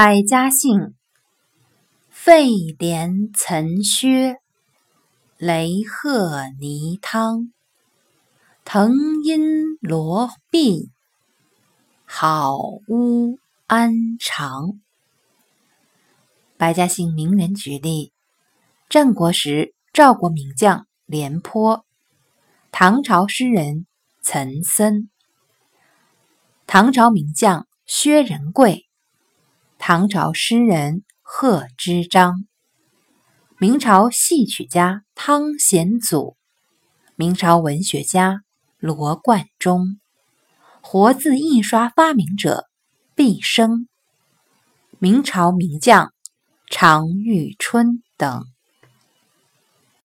百家姓：费连岑薛、雷鹤泥汤、藤阴罗毕、好屋安长。百家姓名人举例：战国时赵国名将廉颇，唐朝诗人岑参，唐朝名将薛仁贵。唐朝诗人贺知章，明朝戏曲家汤显祖，明朝文学家罗贯中，活字印刷发明者毕生，明朝名将常遇春等。